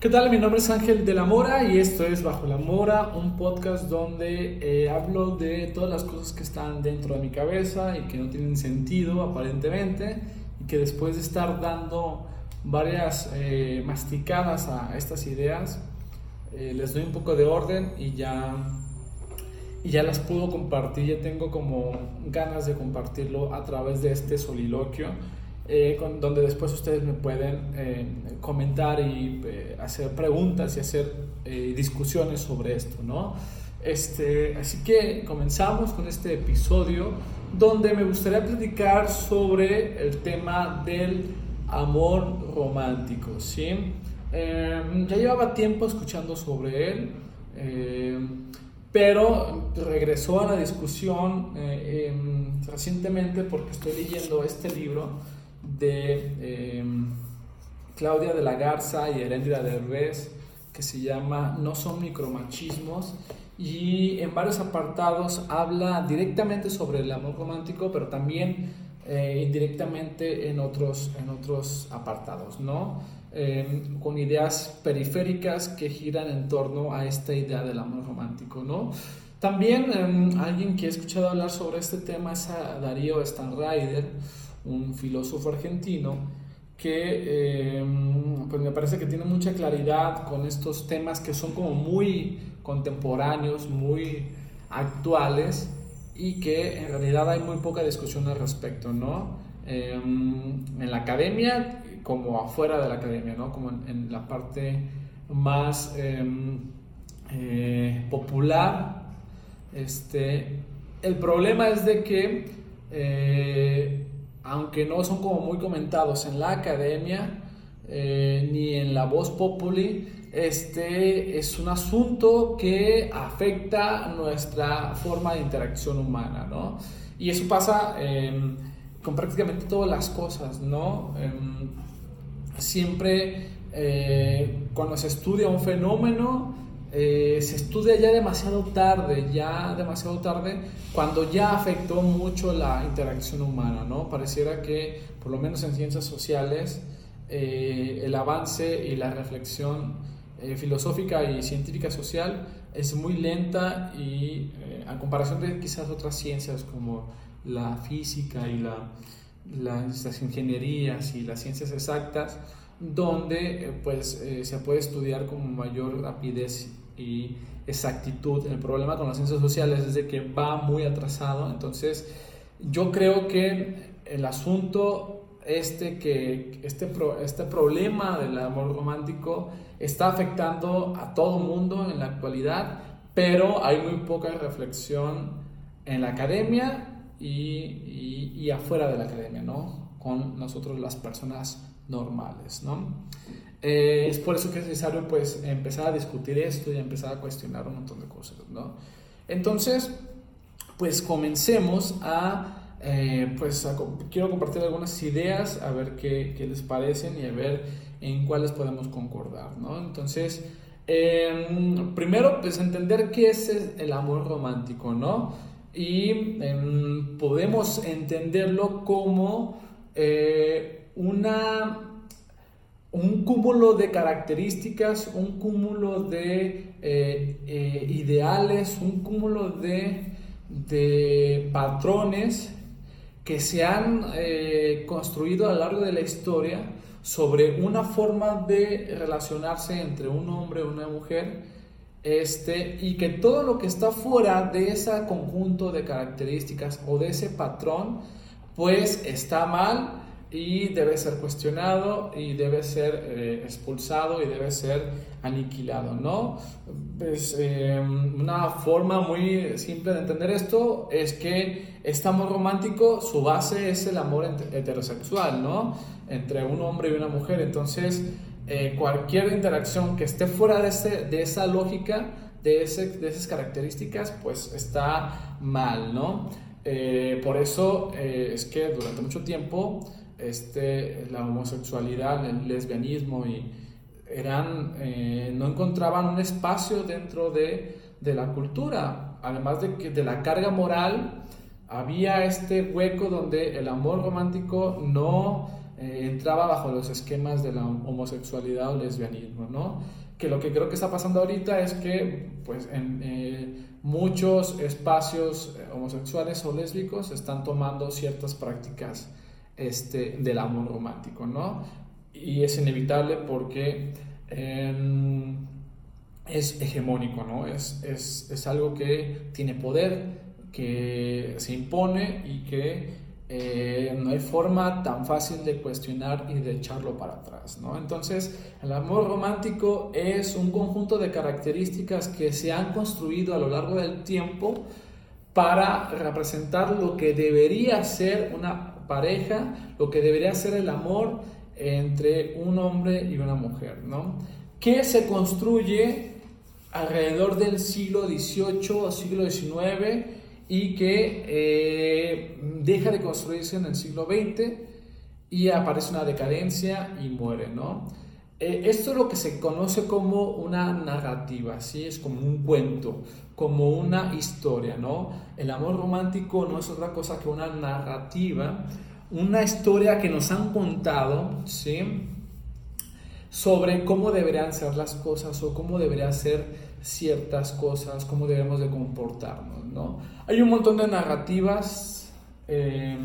¿Qué tal? Mi nombre es Ángel de la Mora y esto es Bajo la Mora, un podcast donde eh, hablo de todas las cosas que están dentro de mi cabeza y que no tienen sentido aparentemente y que después de estar dando varias eh, masticadas a estas ideas, eh, les doy un poco de orden y ya, y ya las puedo compartir, ya tengo como ganas de compartirlo a través de este soliloquio eh, donde después ustedes me pueden eh, comentar y eh, hacer preguntas y hacer discusiones sobre esto, ¿no? Este, así que comenzamos con este episodio donde me gustaría platicar sobre el tema del amor romántico, ¿sí? ya llevaba tiempo escuchando sobre él, pero regresó a la discusión recientemente porque estoy leyendo este libro de em, Claudia de la Garza y Heréndira de Res, que se llama No son micromachismos, y en varios apartados habla directamente sobre el amor romántico, pero también eh, indirectamente en otros, en otros apartados, ¿no? Em, con ideas periféricas que giran en torno a esta idea del amor romántico, ¿no? También em, alguien que he escuchado hablar sobre este tema es a Darío Stanrider, un filósofo argentino que eh, pues me parece que tiene mucha claridad con estos temas que son como muy contemporáneos, muy actuales y que en realidad hay muy poca discusión al respecto, ¿no? Em, en la academia como afuera de la academia, ¿no? Como en, la parte más em, eh, popular. Este, el problema es de que eh, aunque no son como muy comentados en la academia eh, ni en la voz populi, este es un asunto que afecta nuestra forma de interacción humana, ¿no? Y eso pasa em, con prácticamente todas las cosas, ¿no? Em, siempre eh, cuando se estudia un fenómeno, eh, se estudia ya demasiado tarde, ya demasiado tarde, cuando ya afectó mucho la interacción humana, ¿no? Pareciera que, por lo menos en ciencias sociales, eh, el avance y la reflexión eh, filosófica y científica social es muy lenta y a comparación de quizás otras ciencias como la física y la, las ingenierías y las ciencias exactas, donde pues se puede estudiar con mayor rapidez y exactitud. El problema con las ciencias sociales es de que va muy atrasado, entonces yo creo que el asunto este que este, este problema del amor romántico está afectando a todo mundo en la actualidad, pero hay muy poca reflexión en la academia y, y afuera de la academia, ¿no? Con nosotros las personas normales, ¿no? Eh, es por eso que es necesario pues empezar a discutir esto y empezar a cuestionar un montón de cosas, ¿no? Entonces, pues comencemos a, eh, pues quiero compartir algunas ideas, a ver qué, qué, les parecen y a ver en cuáles podemos concordar, ¿no? Entonces, em, primero, pues entender qué es el amor romántico, ¿no? Y em, podemos entenderlo como eh, una un cúmulo de características, un cúmulo de eh, eh, ideales, un cúmulo de, patrones que se han construido a lo largo de la historia sobre una forma de relacionarse entre un hombre y una mujer este, y que todo lo que está fuera de ese conjunto de características o de ese patrón, pues está mal y debe ser cuestionado y debe ser eh, expulsado y debe ser aniquilado, ¿no? Pues, em, una forma muy simple de entender esto es que este amor romántico, su base es el amor heterosexual, ¿no? Entre un hombre y una mujer, entonces eh, cualquier interacción que esté fuera de, esa lógica, de esas características, pues está mal, ¿no? Eh, por eso es que durante mucho tiempo este, la homosexualidad, el lesbianismo y eran, eh, no encontraban un espacio dentro de, de, la cultura. Además de que de la carga moral, había este hueco donde el amor romántico no eh, entraba bajo los esquemas de la homosexualidad o lesbianismo, ¿no? Que lo que creo que está pasando ahorita es que, pues, en eh, muchos espacios homosexuales o lésbicos están tomando ciertas prácticas este, del amor romántico, ¿no? Y es inevitable porque em, es hegemónico, ¿no? Es, es, es, algo que tiene poder, que se impone y que eh, no hay forma tan fácil de cuestionar y de echarlo para atrás, ¿no? Entonces, el amor romántico es un conjunto de características que se han construido a lo largo del tiempo para representar lo que debería ser una pareja, lo que debería ser el amor entre un hombre y una mujer, ¿no? Que se construye alrededor del siglo XVIII o siglo XIX y que eh, deja de construirse en el siglo XX y aparece una decadencia y muere, ¿no? Eh, esto es lo que se conoce como una narrativa, ¿sí? Es como un cuento, como una historia, ¿no? El amor romántico no es otra cosa que una narrativa, una historia que nos han contado, ¿sí? Sobre cómo deberían ser las cosas o cómo deberían ser ciertas cosas, cómo debemos de comportarnos, ¿no? Hay un montón de narrativas eh,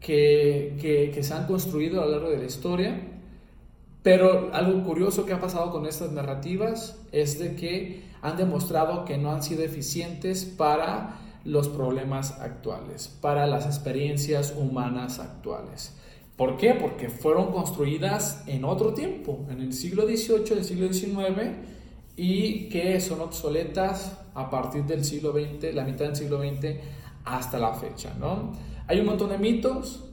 que, que, se han construido a lo largo de la historia, pero algo curioso que ha pasado con estas narrativas es de que han demostrado que no han sido eficientes para los problemas actuales, para las experiencias humanas actuales. ¿Por qué? Porque fueron construidas en otro tiempo, en el siglo XVIII, el siglo XIX, y que son obsoletas a partir del siglo XX, la mitad del siglo XX hasta la fecha. ¿no? Hay un montón de mitos,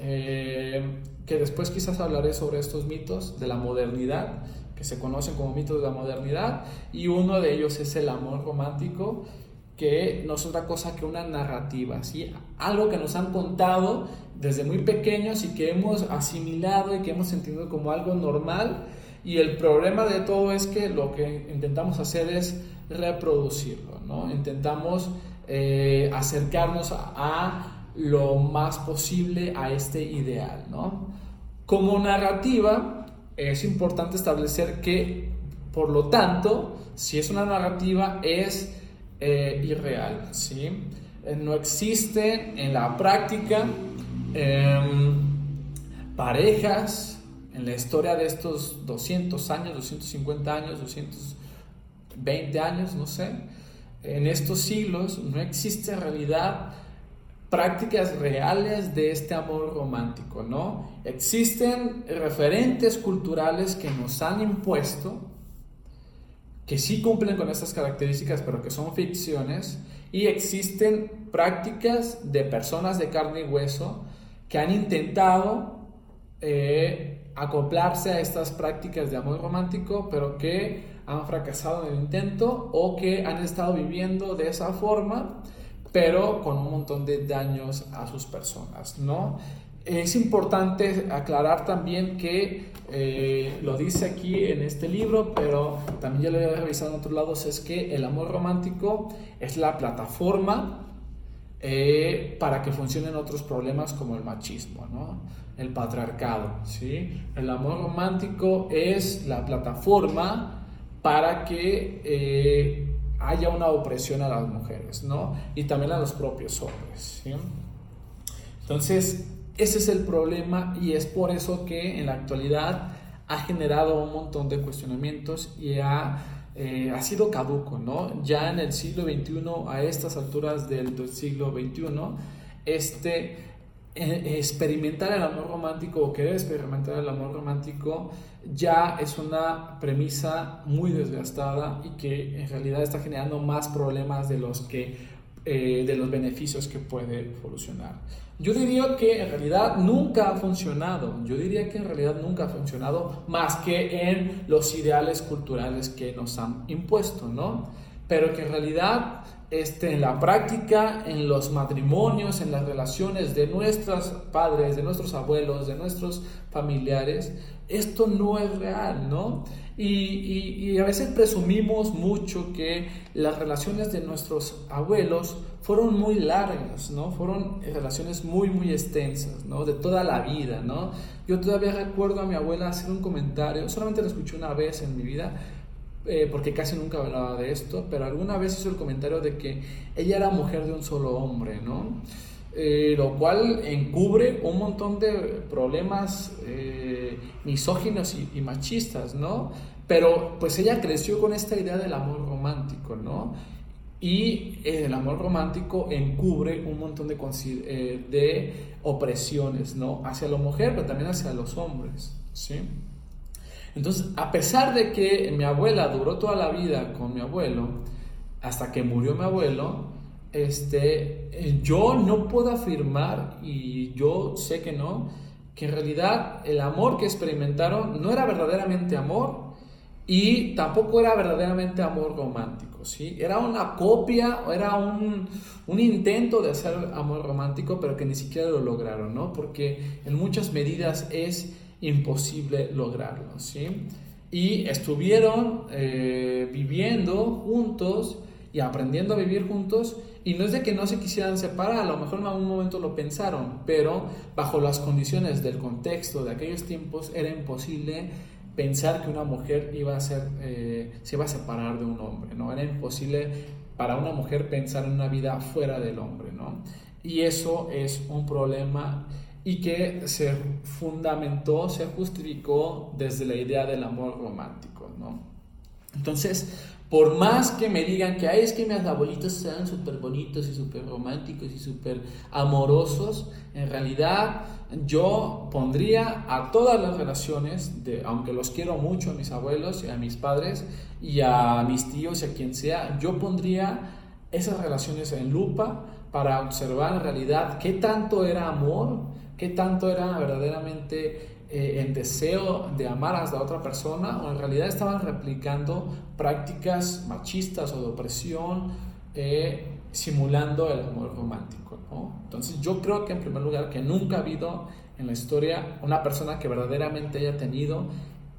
eh, que después quizás hablaré sobre estos mitos de la modernidad, que se conocen como mitos de la modernidad, y uno de ellos es el amor romántico, que no es otra cosa que una narrativa, ¿sí? algo que nos han contado desde muy pequeños y que hemos asimilado y que hemos sentido como algo normal, y el problema de todo es que lo que intentamos hacer es reproducirlo, ¿no? intentamos eh, acercarnos a lo más posible a este ideal. ¿no? Como narrativa, es importante establecer que, por lo tanto, si es una narrativa, es eh, irreal. ¿sí? Eh, no existen en la práctica em, parejas en la historia de estos 200 años, 250 años, 220 años, no sé, en estos siglos no existe realidad prácticas reales de este amor romántico, ¿no? Existen referentes culturales que nos han impuesto, que sí cumplen con estas características, pero que son ficciones, y existen prácticas de personas de carne y hueso que han intentado eh, acoplarse a estas prácticas de amor romántico, pero que han fracasado en el intento o que han estado viviendo de esa forma pero con un montón de daños a sus personas, ¿no? Es importante aclarar también que eh, lo dice aquí en este libro, pero también ya lo he revisado en otros lados, es que el amor romántico es la plataforma eh, para que funcionen otros problemas como el machismo, ¿no? el patriarcado. ¿sí? El amor romántico es la plataforma para que eh, haya una opresión a las mujeres, ¿no? Y también a los propios hombres. Entonces, ese es el problema y es por eso que en la actualidad ha generado un montón de cuestionamientos y ha, eh, ha sido caduco, ¿no? Ya en el siglo XXI, a estas alturas del, siglo XXI, este, eh, experimentar el amor romántico o querer experimentar el amor romántico ya es una premisa muy desgastada y que en realidad está generando más problemas de los que eh, de los beneficios que puede solucionar. Yo diría que en realidad nunca ha funcionado, yo diría que en realidad nunca ha funcionado más que en los ideales culturales que nos han impuesto, ¿no? pero que en realidad este, en la práctica, en los matrimonios, en las relaciones de nuestros padres, de nuestros abuelos, de nuestros familiares, esto no es real, ¿no? Y, a veces presumimos mucho que las relaciones de nuestros abuelos fueron muy largas, ¿no? Fueron relaciones muy, muy extensas, ¿no? De toda la vida, ¿no? Yo todavía recuerdo a mi abuela hacer un comentario, solamente lo escuché una vez en mi vida, eh, porque casi nunca hablaba de esto, pero alguna vez hizo el comentario de que ella era mujer de un solo hombre, ¿no? Eh, lo cual encubre un montón de problemas eh, misóginos y, machistas, ¿no? Pero pues ella creció con esta idea del amor romántico, ¿no? Y el amor romántico encubre un montón de, de opresiones, ¿no? Hacia la mujer, pero también hacia los hombres, ¿sí? Entonces, a pesar de que mi abuela duró toda la vida con mi abuelo, hasta que murió mi abuelo, este, eh, yo no puedo afirmar, y yo sé que no, que en realidad el amor que experimentaron no era verdaderamente amor y tampoco era verdaderamente amor romántico, ¿sí? Era una copia, era un, un intento de hacer amor romántico, pero que ni siquiera lo lograron, ¿no? Porque en muchas medidas es imposible lograrlo, ¿sí? Y estuvieron eh, viviendo juntos y aprendiendo a vivir juntos y no es de que no se quisieran separar, a lo mejor en algún momento lo pensaron, pero bajo las condiciones del contexto de aquellos tiempos era imposible pensar que una mujer iba a ser, eh, se iba a separar de un hombre, ¿no? Era imposible para una mujer pensar en una vida fuera del hombre, ¿no? Y eso es un problema y que se fundamentó, se justificó desde la idea del amor romántico, ¿no? Entonces, por más que me digan que Ay, es que mis abuelitos sean súper bonitos y súper románticos y súper amorosos, en realidad yo pondría a todas las relaciones, de, aunque los quiero mucho a mis abuelos y a mis padres y a mis tíos y a quien sea, yo pondría esas relaciones en lupa para observar en realidad qué tanto era amor, qué tanto era verdaderamente eh, el deseo de amar a la otra persona o en realidad estaban replicando prácticas machistas o de opresión eh, simulando el amor romántico. Entonces yo creo que en primer lugar que nunca ha habido en la historia una persona que verdaderamente haya tenido,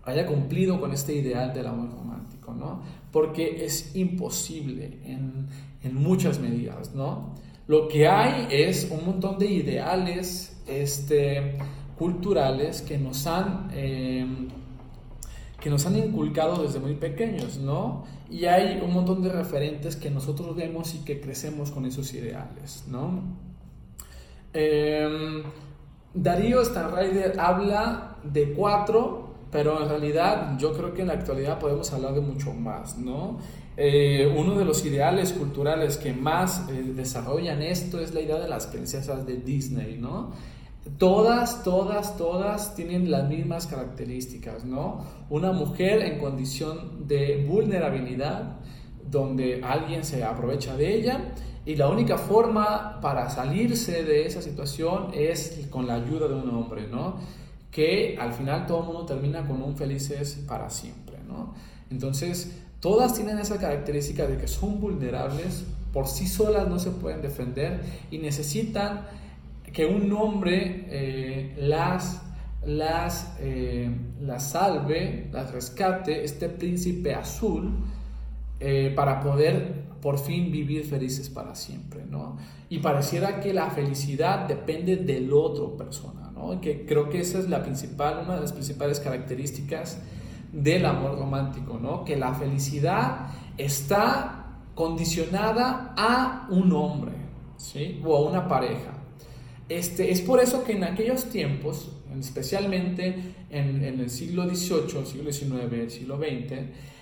haya cumplido con este ideal del amor romántico, ¿no? porque es imposible en, en muchas medidas. ¿no? Lo que hay es un montón de ideales este, culturales que nos han... Em, que nos han inculcado desde muy pequeños, ¿no? Y hay un montón de referentes que nosotros vemos y que crecemos con esos ideales, ¿no? Eh, Darío Stanrider habla de cuatro, pero en realidad yo creo que en la actualidad podemos hablar de mucho más, ¿no? Eh, uno de los ideales culturales que más eh, desarrollan esto es la idea de las princesas de Disney, ¿no? Todas, todas, todas tienen las mismas características, ¿no? Una mujer en condición de vulnerabilidad, donde alguien se aprovecha de ella y la única forma para salirse de esa situación es con la ayuda de un hombre, ¿no? Que al final todo el mundo termina con un felices para siempre, ¿no? Entonces, todas tienen esa característica de que son vulnerables, por sí solas no se pueden defender y necesitan que un hombre eh, las, las, eh, las salve, las rescate, este príncipe azul, eh, para poder por fin vivir felices para siempre, ¿no? Y pareciera que la felicidad depende del otro persona, ¿no? Que creo que esa es la principal, una de las principales características del amor romántico, ¿no? Que la felicidad está condicionada a un hombre, ¿sí? O a una pareja. Este, es por eso que en aquellos tiempos, especialmente en, el siglo XVIII, siglo XIX, siglo XX,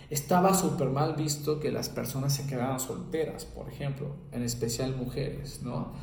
estaba súper mal visto que las personas se quedaran solteras, por ejemplo, en especial mujeres, ¿no?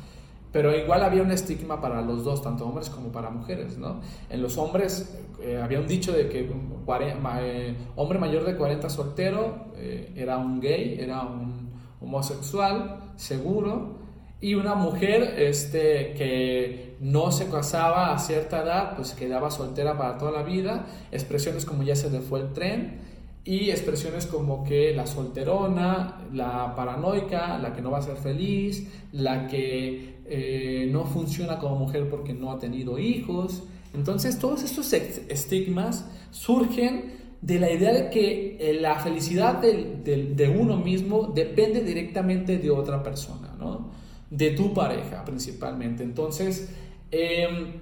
Pero igual había un estigma para los dos, tanto hombres como para mujeres, ¿no? En los hombres eh, había un dicho de que eh, hombre mayor de 40 soltero eh, era un gay, era un homosexual, seguro, y una mujer este, que no se casaba a cierta edad, pues quedaba soltera para toda la vida. Expresiones como ya se le fue el tren. y expresiones como que la solterona, la paranoica, la que no va a ser feliz, la que eh, no funciona como mujer porque no ha tenido hijos. Entonces todos estos estigmas surgen de la idea de que eh, la felicidad de uno mismo depende directamente de otra persona, ¿no? De tu pareja principalmente. Entonces, em,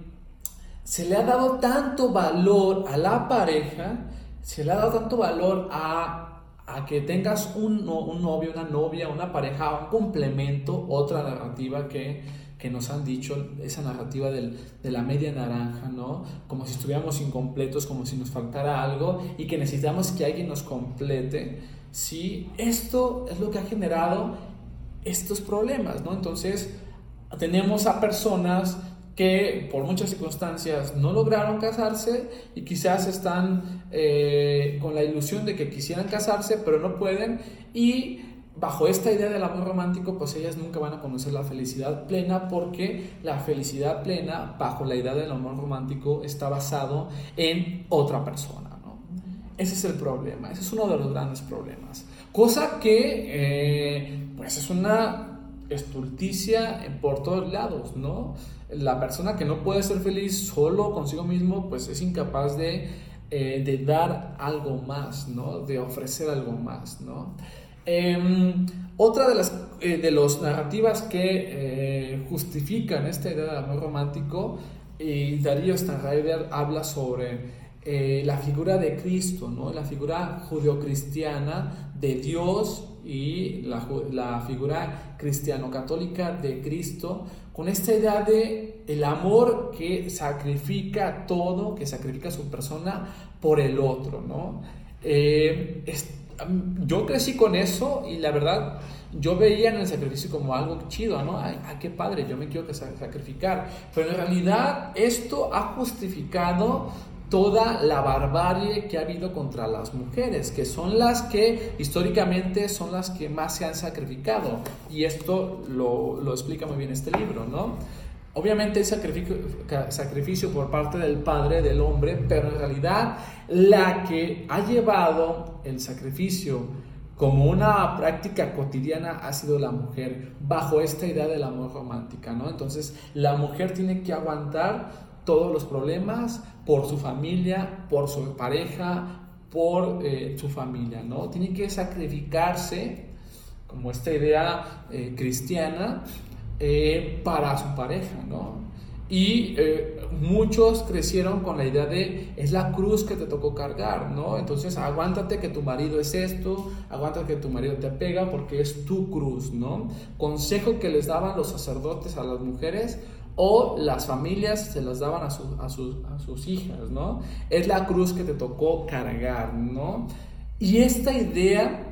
se le ha dado tanto valor a la pareja, se le ha dado tanto valor a, que tengas un, un, novio, una novia, una pareja, un complemento, otra narrativa que, que nos han dicho, esa narrativa del, de la media naranja, ¿no? Como si estuviéramos incompletos, como si nos faltara algo y que necesitamos que alguien nos complete. Sí, esto es lo que ha generado estos problemas, ¿no? Entonces, tenemos a personas que por muchas circunstancias no lograron casarse y quizás están eh, con la ilusión de que quisieran casarse, pero no pueden y bajo esta idea del amor romántico, pues ellas nunca van a conocer la felicidad plena porque la felicidad plena bajo la idea del amor romántico está basado en otra persona. ¿no? Ese es el problema, ese es uno de los grandes problemas. Cosa que eh, pues es una estulticia por todos lados, ¿no? La persona que no puede ser feliz solo consigo mismo, pues es incapaz de, eh, dar algo más, ¿no? De ofrecer algo más, ¿no? Em, otra de las eh, de los narrativas que justifican esta idea del amor romántico, y Darío Stanrider habla sobre la figura de Cristo, ¿no? la figura judeocristiana de Dios y la, la figura cristiano-católica de Cristo, con esta idea de el amor que sacrifica todo, que sacrifica su persona por el otro, ¿no? Eh, yo crecí con eso y la verdad yo veía en el sacrificio como algo chido, ¿no? Ay, qué padre, yo me quiero sacrificar. Pero en realidad esto ha justificado toda la barbarie que ha habido contra las mujeres, que son las que históricamente son las que más se han sacrificado. Y esto lo, lo explica muy bien este libro, ¿no? Obviamente hay sacrificio, sacrificio por parte del padre, del hombre, pero en realidad la que ha llevado el sacrificio como una práctica cotidiana ha sido la mujer, bajo esta idea del amor romántica, ¿no? Entonces la mujer tiene que aguantar todos los problemas por su familia, por su pareja, por eh, su familia, ¿no? Tiene que sacrificarse, como esta idea eh, cristiana, eh, para su pareja, ¿no? Y muchos crecieron con la idea de es la cruz que te tocó cargar, ¿no? Entonces aguántate que tu marido es esto, aguántate que tu marido te pega porque es tu cruz, ¿no? Consejo que les daban los sacerdotes a las mujeres, o las familias se las daban a, a, sus hijas, ¿no? Es la cruz que te tocó cargar, ¿no? Y esta idea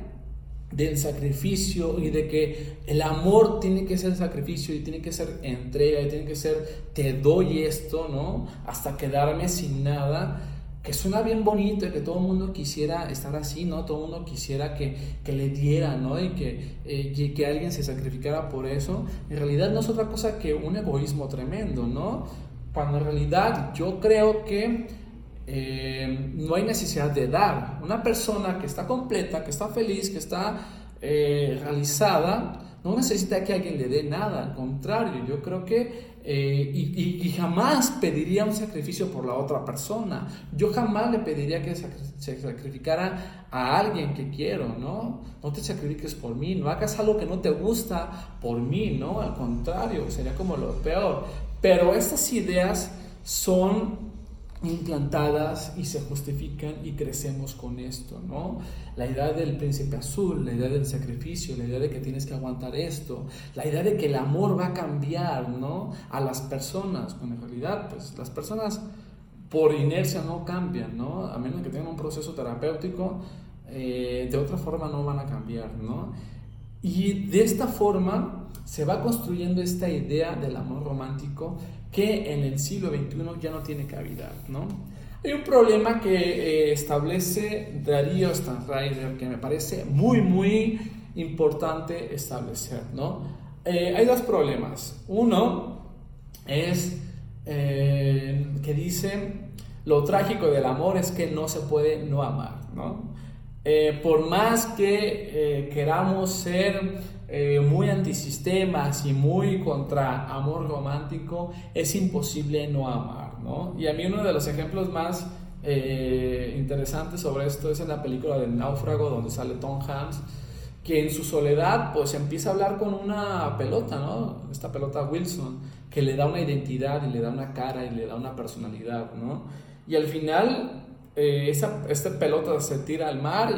del sacrificio y de que el amor tiene que ser sacrificio y tiene que ser entrega y tiene que ser te doy esto, ¿no? Hasta quedarme sin nada que suena bien bonito y que todo el mundo quisiera estar así, ¿no? Todo el mundo quisiera que, que le diera, ¿no? Y que, eh, que alguien se sacrificara por eso. En realidad no es otra cosa que un egoísmo tremendo, ¿no? Cuando en realidad yo creo que eh, no hay necesidad de dar. Una persona que está completa, que está feliz, que está eh, realizada, no necesita que alguien le dé nada, al contrario, yo creo que, eh, y, jamás pediría un sacrificio por la otra persona, yo jamás le pediría que se sacrificara a alguien que quiero, ¿no? No te sacrifiques por mí, no hagas algo que no te gusta por mí, ¿no? Al contrario, sería como lo peor. Pero estas ideas son implantadas y se justifican y crecemos con esto, ¿no? La idea del príncipe azul, la idea del sacrificio, la idea de que tienes que aguantar esto, la idea de que el amor va a cambiar, ¿no? A las personas, cuando en realidad, pues las personas por inercia no cambian, ¿no? A menos que tengan un proceso terapéutico, eh, de otra forma no van a cambiar, ¿no? Y de esta forma se va construyendo esta idea del amor romántico que en el siglo XXI ya no tiene cabida, ¿no? Hay un problema que eh, establece Darío Stanrider que me parece muy, muy importante establecer, ¿no? Eh, hay dos problemas. Uno es eh, que dice, lo trágico del amor es que no se puede no amar, ¿no? Eh, por más que eh, queramos ser eh, muy antisistemas y muy contra amor romántico, es imposible no amar, ¿no? Y a mí uno de los ejemplos más interesantes sobre esto es en la película del náufrago, donde sale Tom Hanks, que en su soledad pues empieza a hablar con una pelota, ¿no? Esta pelota Wilson, que le da una identidad y le da una cara y le da una personalidad, ¿no? Y al final eh, esa, esta pelota se tira al mar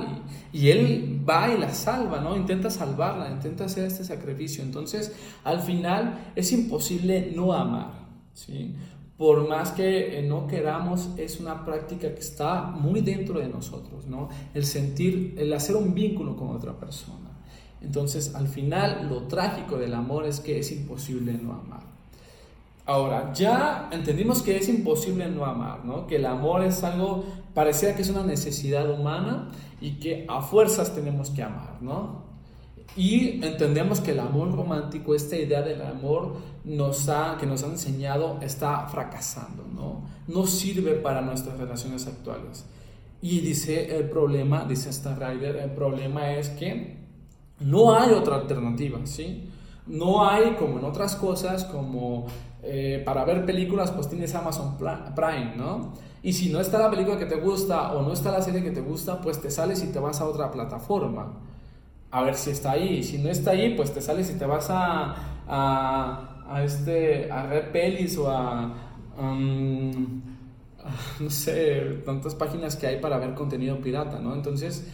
y, y, él va y la salva, ¿no? Intenta salvarla, intenta hacer este sacrificio. Entonces, al final es imposible no amar, ¿sí? Por más que eh, no queramos, es una práctica que está muy dentro de nosotros, ¿no? El sentir, el hacer un vínculo con otra persona. Entonces, al final, lo trágico del amor es que es imposible no amar. Ahora, ya entendimos que es imposible no amar, ¿no? Que el amor es algo, parecía que es una necesidad humana y que a fuerzas tenemos que amar, ¿no? Y entendemos que el amor romántico, esta idea del amor nos ha, que nos han enseñado, está fracasando, ¿no? No sirve para nuestras relaciones actuales. Y dice el problema, dice esta Ryder, el problema es que no hay otra alternativa, ¿sí? No hay, como en otras cosas, como eh, para ver películas, pues tienes Amazon Prime, ¿no? Y si no está la película que te gusta o no está la serie que te gusta, pues te sales y te vas a otra plataforma. A ver si está ahí. Si no está ahí, pues te sales y te vas a, a, a este, a Red Pelis o a, um, no sé, tantas páginas que hay para ver contenido pirata, ¿no? Entonces,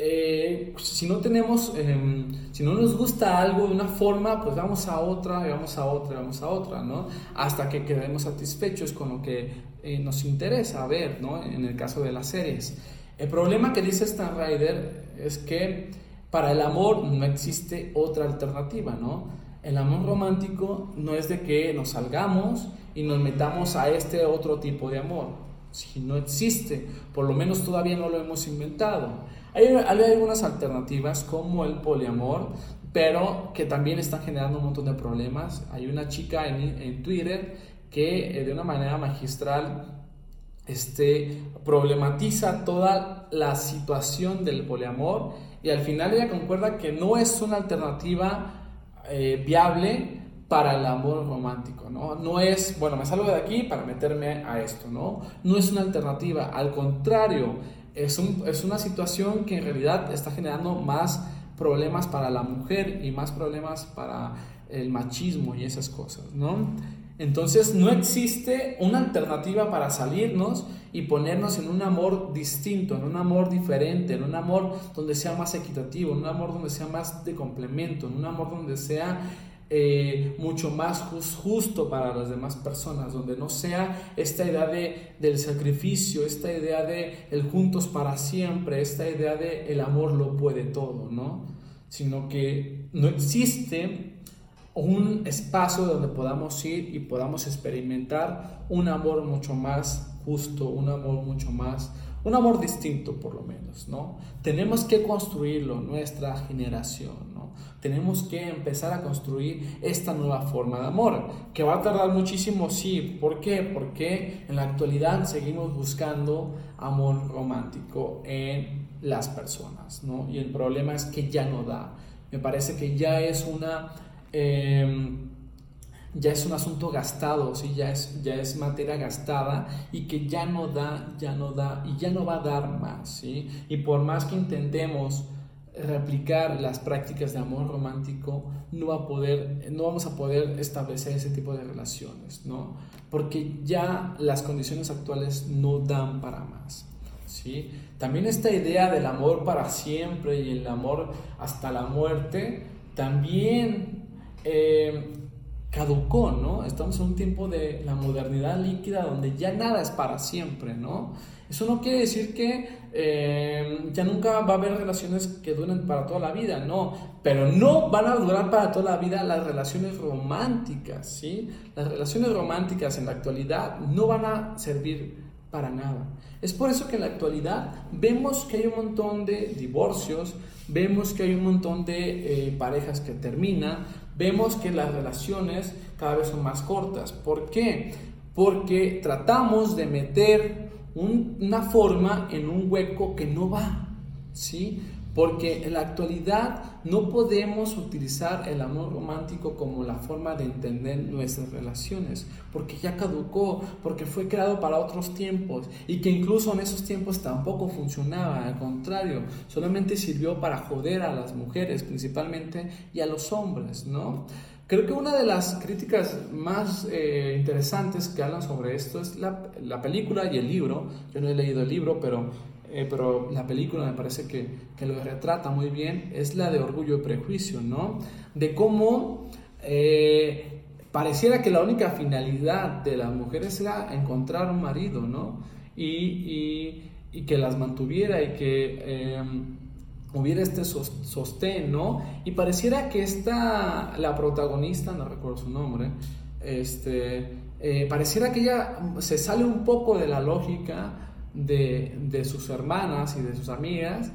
eh, pues, si no tenemos, em, si no nos gusta algo de una forma, pues vamos a otra, y vamos a otra, y vamos a otra, ¿no? Hasta que quedemos satisfechos con lo que eh, nos interesa ver, ¿no? En el caso de las series. El problema que dice Stan Ryder es que para el amor no existe otra alternativa, ¿no? El amor romántico no es de que nos salgamos y nos metamos a este otro tipo de amor. Si no existe, por lo menos todavía no lo hemos inventado. Hay, algunas alternativas como el poliamor, pero que también están generando un montón de problemas. Hay una chica en, Twitter que eh, de una manera magistral este, problematiza toda la situación del poliamor y al final ella concuerda que no es una alternativa eh, viable para el amor romántico, ¿no? No es, bueno, me salgo de aquí para meterme a esto, ¿no? No es una alternativa, al contrario, es, es una situación que en realidad está generando más problemas para la mujer y más problemas para el machismo y esas cosas, ¿no? Entonces no existe una alternativa para salirnos y ponernos en un amor distinto, en un amor diferente, en un amor donde sea más equitativo, en un amor donde sea más de complemento, en un amor donde sea eh, mucho más justo para las demás personas, donde no sea esta idea de, del sacrificio, esta idea de el juntos para siempre, esta idea de el amor lo puede todo, ¿no? Sino que no existe un espacio donde podamos ir y podamos experimentar un amor mucho más justo, un amor mucho más, un amor distinto por lo menos, ¿no? Tenemos que construirlo nuestra generación, tenemos que empezar a construir esta nueva forma de amor, que va a tardar muchísimo, sí. ¿Por qué? Porque en la actualidad seguimos buscando amor romántico en las personas, ¿no? Y el problema es que ya no da. Me parece que ya es una... Em, ya es un asunto gastado, ¿sí? ya, es, ya es materia gastada y que ya no da, ya no da y ya no va a dar más. ¿sí? Y por más que intentemos replicar las prácticas de amor romántico, no, va a poder, no vamos a poder establecer ese tipo de relaciones, ¿no? Porque ya las condiciones actuales no dan para más. ¿sí? También esta idea del amor para siempre y el amor hasta la muerte también eh, caducó, ¿no? Estamos en un tiempo de la modernidad líquida donde ya nada es para siempre, ¿no? Eso no quiere decir que eh, ya nunca va a haber relaciones que duren para toda la vida, no, pero no van a durar para toda la vida las relaciones románticas, ¿sí? Las relaciones románticas en la actualidad no van a servir para nada. Es por eso que en la actualidad vemos que hay un montón de divorcios, vemos que hay un montón de eh, parejas que terminan, vemos que las relaciones cada vez son más cortas. ¿Por qué? Porque tratamos de meter una forma en un hueco que no va. ¿sí? Porque en la actualidad no podemos utilizar el amor romántico como la forma de entender nuestras relaciones, porque ya caducó, porque fue creado para otros tiempos y que incluso en esos tiempos tampoco funcionaba, al contrario, solamente sirvió para joder a las mujeres principalmente y a los hombres, ¿no? Creo que una de las críticas más eh, interesantes que hablan sobre esto es la, la, película y el libro. Yo no he leído el libro, pero, eh, pero la película me parece que, que, lo retrata muy bien. Es la de Orgullo y Prejuicio, ¿no? De cómo eh, pareciera que la única finalidad de las mujeres era encontrar un marido, ¿no? Y, y, y que las mantuviera y que hubiera este sostén, ¿no? Y pareciera que esta, la protagonista, no recuerdo su nombre, este, eh, pareciera que ella se sale un poco de la lógica de, de, sus hermanas y de sus amigas,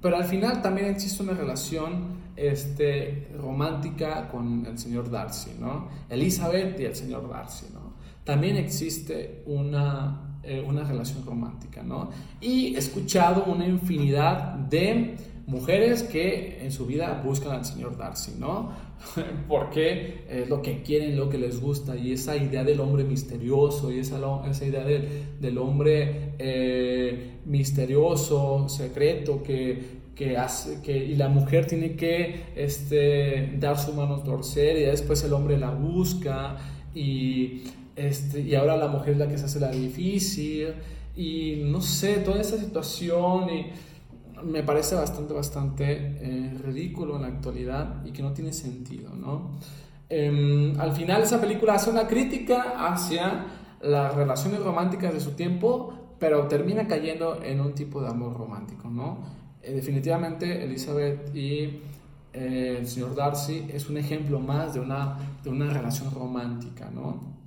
pero al final también existe una relación este, romántica con el señor Darcy, ¿no? Elizabeth y el señor Darcy, ¿no? También existe una, eh, una relación romántica, ¿no? Y he escuchado una infinidad de mujeres que en su vida buscan al señor Darcy, ¿no? Porque es lo que quieren, lo que les gusta, y esa idea del hombre misterioso, y esa, esa idea del, del hombre eh, misterioso, secreto, que, que hace, que, y la mujer tiene que este, dar su mano torcer, y después el hombre la busca, y, este, y ahora la mujer es la que se hace la difícil, y no sé, toda esa situación, y me parece bastante, bastante eh, ridículo en la actualidad y que no tiene sentido, ¿no? Em, al final esa película hace una crítica hacia las relaciones románticas de su tiempo, pero termina cayendo en un tipo de amor romántico, ¿no? Eh, definitivamente Elizabeth y eh, el señor Darcy es un ejemplo más de una, de una relación romántica, ¿no?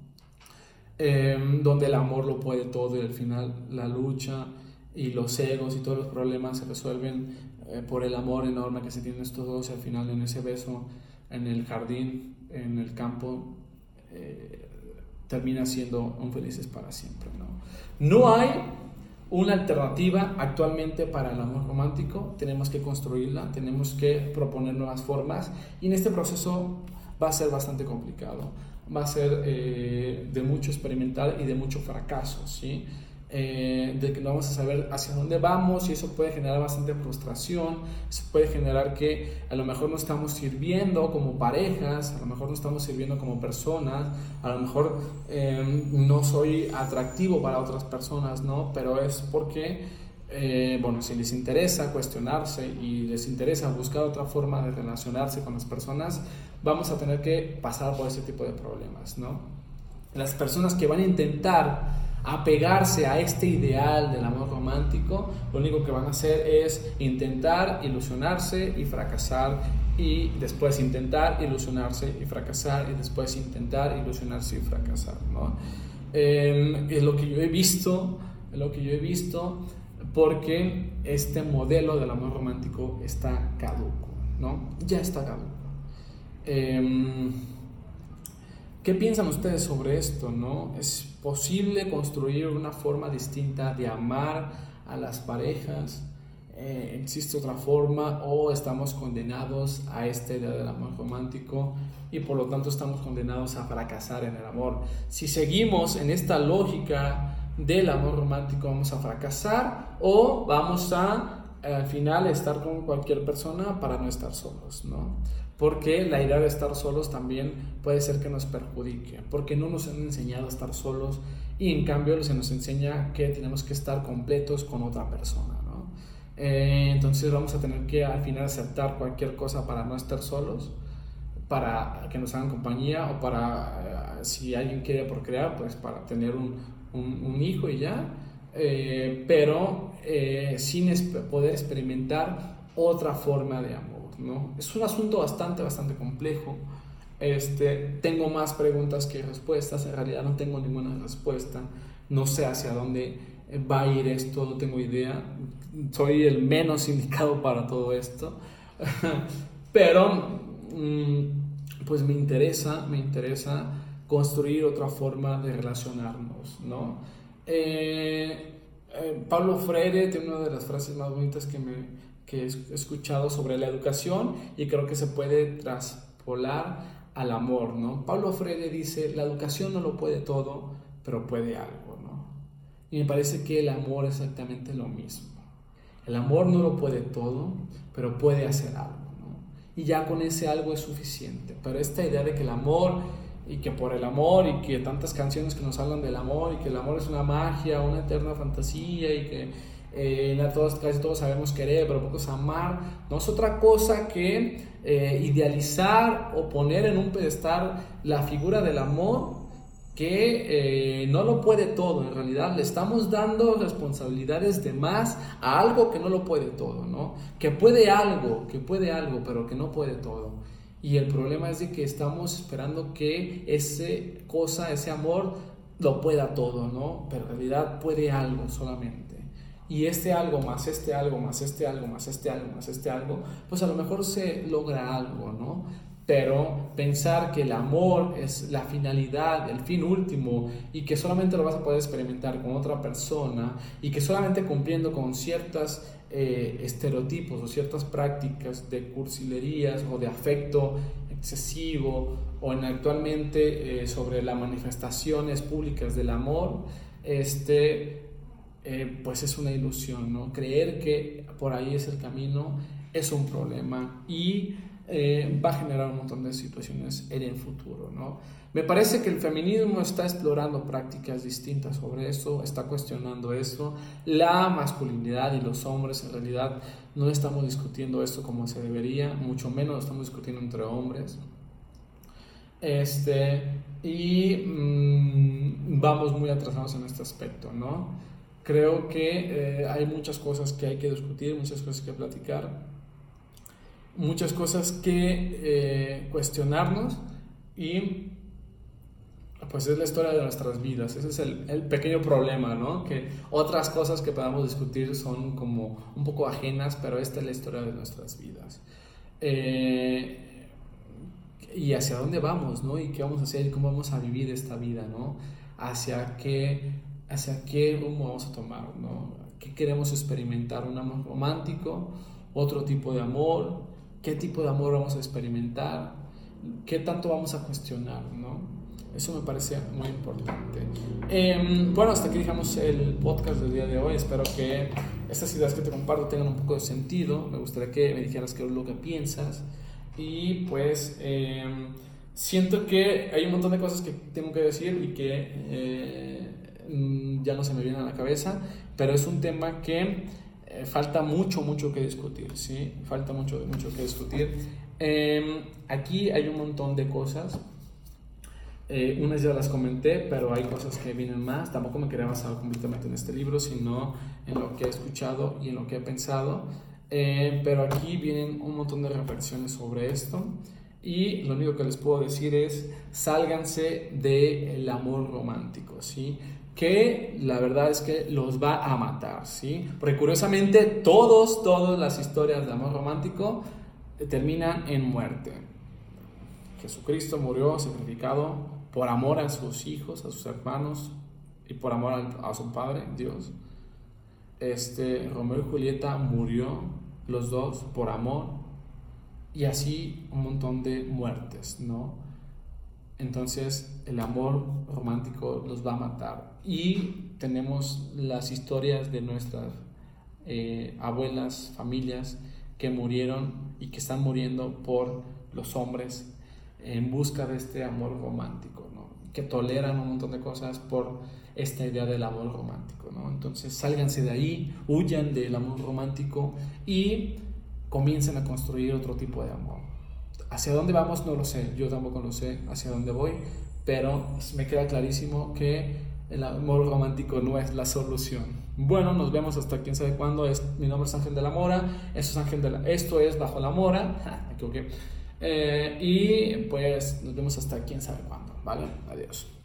Em, donde el amor lo puede todo y al final la lucha y los egos y todos los problemas se resuelven eh, por el amor enorme que se tienen estos dos y al final en ese beso en el jardín, en el campo, eh, termina siendo un felices para siempre. ¿no? no hay una alternativa actualmente para el amor romántico, tenemos que construirla, tenemos que proponer nuevas formas y en este proceso va a ser bastante complicado, va a ser eh, de mucho experimentar y de mucho fracaso, ¿sí? Eh, de que no vamos a saber hacia dónde vamos y eso puede generar bastante frustración, eso puede generar que a lo mejor no estamos sirviendo como parejas, a lo mejor no estamos sirviendo como personas, a lo mejor em, no soy atractivo para otras personas, ¿no? Pero es porque, eh, bueno, si les interesa cuestionarse y les interesa buscar otra forma de relacionarse con las personas, vamos a tener que pasar por ese tipo de problemas, ¿no? Las personas que van a intentar apegarse a este ideal del amor romántico, lo único que van a hacer es intentar ilusionarse y fracasar y después intentar ilusionarse y fracasar y después intentar ilusionarse y fracasar. ¿no? Em, es lo que yo he visto, es lo que yo he visto porque este modelo del amor romántico está caduco, ¿no? Ya está caduco. Em, ¿Qué piensan ustedes sobre esto? ¿no? ¿Es posible construir una forma distinta de amar a las parejas? Eh, ¿Existe otra forma o estamos condenados a esta idea del amor romántico y por lo tanto estamos condenados a fracasar en el amor? Si seguimos en esta lógica del amor romántico vamos a fracasar o vamos a al final estar con cualquier persona para no estar solos, ¿no? porque la idea de estar solos también puede ser que nos perjudique, porque no nos han enseñado a estar solos y en cambio se nos enseña que tenemos que estar completos con otra persona. ¿no? Eh, entonces vamos a tener que al final aceptar cualquier cosa para no estar solos, para que nos hagan compañía o para, eh, si alguien quiere procrear, pues para tener un, un, hijo y ya, eh, pero sin poder experimentar otra forma de amor. Es un asunto bastante, bastante complejo. Este, tengo más preguntas que respuestas, en realidad no tengo ninguna respuesta, no sé hacia dónde va a ir esto, no tengo idea, soy el menos indicado para todo esto, pero mm, pues me interesa, me interesa construir otra forma de relacionarnos, ¿no? Eh, eh, Pablo Freire tiene una de las frases más bonitas que me, que he escuchado sobre la educación y creo que se puede traspolar al amor, ¿no? Pablo Freire dice, la educación no lo puede todo, pero puede algo, ¿no? Y me parece que el amor es exactamente lo mismo. El amor no lo puede todo, pero puede hacer algo. Y ya con ese algo es suficiente. Pero esta idea de que el amor y que por el amor y que tantas canciones que nos hablan del amor y que el amor es una magia, una eterna fantasía y que eh, todos, casi todos sabemos querer, pero pocos amar, no es otra cosa que eh, idealizar o poner en un pedestal la figura del amor que eh, no lo puede todo, en realidad le estamos dando responsabilidades de más a algo que no lo puede todo, ¿no? Que puede algo, que puede algo, pero que no puede todo. Y el problema es de que estamos esperando que ese cosa, ese amor, lo pueda todo, ¿no? Pero en realidad puede algo solamente. Y este algo más, este algo más, este algo más, este algo más, este algo, pues a lo mejor se logra algo, ¿no? Pero pensar que el amor es la finalidad, el fin último y que solamente lo vas a poder experimentar con otra persona y que solamente cumpliendo con ciertas eh, estereotipos o ciertas prácticas de cursilerías o de afecto excesivo o en actualmente eh, sobre las manifestaciones públicas del amor, este, eh, pues es una ilusión, ¿no? Creer que por ahí es el camino es un problema y va a generar un montón de situaciones en el futuro, ¿no? Me parece que el feminismo está explorando prácticas distintas sobre eso, está cuestionando eso. La masculinidad y los hombres en realidad no estamos discutiendo esto como se debería, mucho menos estamos discutiendo entre hombres. Este, y mm, vamos muy atrasados en este aspecto, ¿no? Creo que eh, hay muchas cosas que hay que discutir, muchas cosas que platicar, muchas cosas que eh, cuestionarnos y pues es la historia de nuestras vidas. Ese es el, pequeño problema, ¿no? Que otras cosas que podamos discutir son como un poco ajenas, pero esta es la historia de nuestras vidas. Eh, y hacia dónde vamos, ¿no? Y qué vamos a hacer cómo vamos a vivir esta vida, ¿no? Hacia qué, hacia qué rumbo vamos a tomar, ¿no? ¿Qué queremos experimentar? ¿Un amor romántico? ¿Otro tipo de amor? ¿Qué tipo de amor vamos a experimentar? ¿Qué tanto vamos a cuestionar, ¿no? Eso me parece muy importante. Em, bueno, hasta aquí dejamos el podcast del día de hoy. Espero que estas ideas que te comparto tengan un poco de sentido. Me gustaría que me dijeras qué es lo que piensas. Y pues em, siento que hay un montón de cosas que tengo que decir y que eh, mm, ya no se me vienen a la cabeza, pero es un tema que eh, falta mucho, mucho que discutir, ¿sí? Falta mucho, mucho que discutir. Em, aquí hay un montón de cosas eh, unas ya las comenté, pero hay cosas que vienen más. Tampoco me quería basar completamente en este libro, sino en lo que he escuchado y en lo que he pensado. Eh, pero aquí vienen un montón de reflexiones sobre esto. Y lo único que les puedo decir es, sálganse del amor romántico, ¿sí? Que la verdad es que los va a matar, ¿sí? Porque curiosamente todos, todas las historias de amor romántico terminan en muerte. Jesucristo murió sacrificado por amor a sus hijos, a sus hermanos y por amor a, su padre, Dios. Este, Romeo y Julieta murió los dos por amor y así un montón de muertes, ¿no? Entonces el amor romántico los va a matar. Y tenemos las historias de nuestras eh, abuelas, familias que murieron y que están muriendo por los hombres en busca de este amor romántico, ¿no? que toleran un montón de cosas por esta idea del amor romántico. ¿no? Entonces, sálganse de ahí, huyan del amor romántico y comiencen a construir otro tipo de amor. ¿Hacia dónde vamos? No lo sé, yo tampoco lo sé hacia dónde voy, pero me queda clarísimo que el amor romántico no es la solución. Bueno, nos vemos hasta quién sabe cuándo. Es, mi nombre es Ángel de la Mora, esto es, Ángel de la, esto es Bajo la Mora. Eh, y pues nos vemos hasta quién sabe cuándo, ¿vale? Adiós.